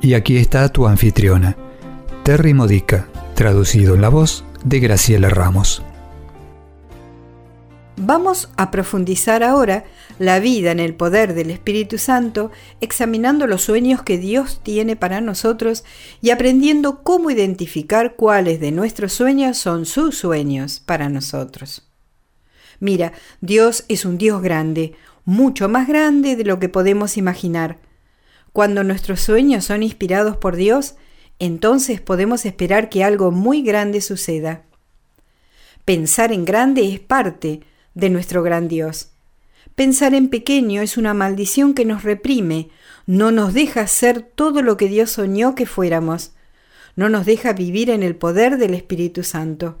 Y aquí está tu anfitriona, Terry Modica, traducido en la voz de Graciela Ramos. Vamos a profundizar ahora la vida en el poder del Espíritu Santo, examinando los sueños que Dios tiene para nosotros y aprendiendo cómo identificar cuáles de nuestros sueños son sus sueños para nosotros. Mira, Dios es un Dios grande, mucho más grande de lo que podemos imaginar. Cuando nuestros sueños son inspirados por Dios, entonces podemos esperar que algo muy grande suceda. Pensar en grande es parte de nuestro gran Dios. Pensar en pequeño es una maldición que nos reprime, no nos deja ser todo lo que Dios soñó que fuéramos, no nos deja vivir en el poder del Espíritu Santo.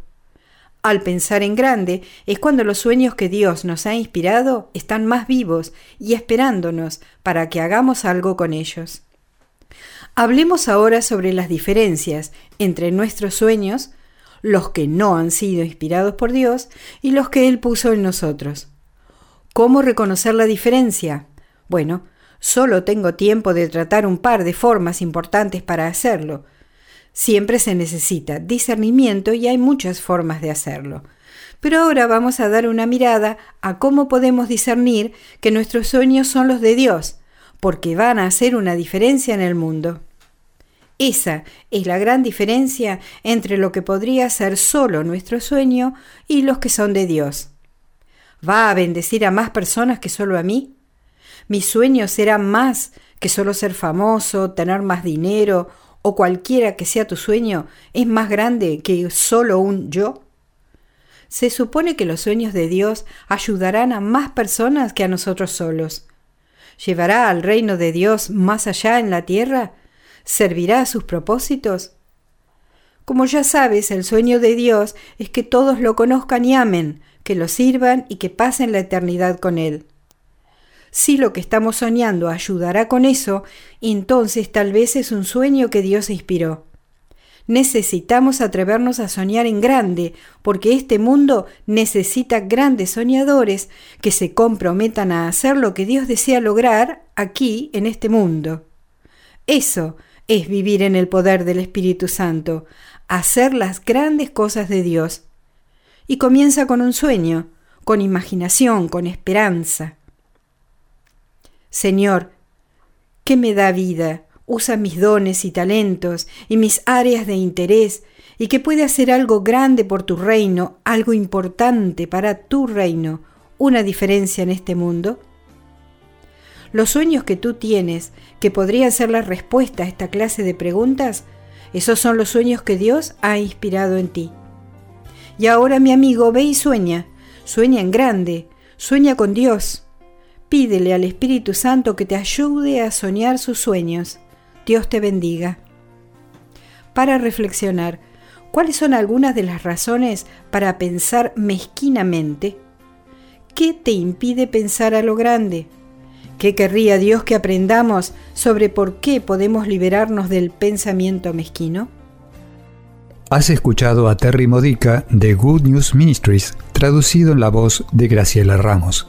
Al pensar en grande es cuando los sueños que Dios nos ha inspirado están más vivos y esperándonos para que hagamos algo con ellos. Hablemos ahora sobre las diferencias entre nuestros sueños, los que no han sido inspirados por Dios y los que Él puso en nosotros. ¿Cómo reconocer la diferencia? Bueno, solo tengo tiempo de tratar un par de formas importantes para hacerlo, Siempre se necesita discernimiento y hay muchas formas de hacerlo. Pero ahora vamos a dar una mirada a cómo podemos discernir que nuestros sueños son los de Dios, porque van a hacer una diferencia en el mundo. Esa es la gran diferencia entre lo que podría ser solo nuestro sueño y los que son de Dios. ¿Va a bendecir a más personas que solo a mí? ¿Mis sueños serán más que solo ser famoso, tener más dinero o cualquiera que sea tu sueño es más grande que solo un yo? Se supone que los sueños de Dios ayudarán a más personas que a nosotros solos. ¿Llevará al reino de Dios más allá en la tierra? ¿Servirá a sus propósitos? Como ya sabes, el sueño de Dios es que todos lo conozcan y amen, que lo sirvan y que pasen la eternidad con Él. Si lo que estamos soñando ayudará con eso, entonces tal vez es un sueño que Dios inspiró. Necesitamos atrevernos a soñar en grande, porque este mundo necesita grandes soñadores que se comprometan a hacer lo que Dios desea lograr aquí, en este mundo. Eso es vivir en el poder del Espíritu Santo, hacer las grandes cosas de Dios. Y comienza con un sueño, con imaginación, con esperanza. Señor, ¿qué me da vida? Usa mis dones y talentos y mis áreas de interés y que puede hacer algo grande por tu reino, algo importante para tu reino, una diferencia en este mundo. Los sueños que tú tienes, que podrían ser la respuesta a esta clase de preguntas, esos son los sueños que Dios ha inspirado en ti. Y ahora mi amigo, ve y sueña, sueña en grande, sueña con Dios, Pídele al Espíritu Santo que te ayude a soñar sus sueños. Dios te bendiga. Para reflexionar, ¿cuáles son algunas de las razones para pensar mezquinamente? ¿Qué te impide pensar a lo grande? ¿Qué querría Dios que aprendamos sobre por qué podemos liberarnos del pensamiento mezquino? Has escuchado a Terry Modica de Good News Ministries, traducido en la voz de Graciela Ramos.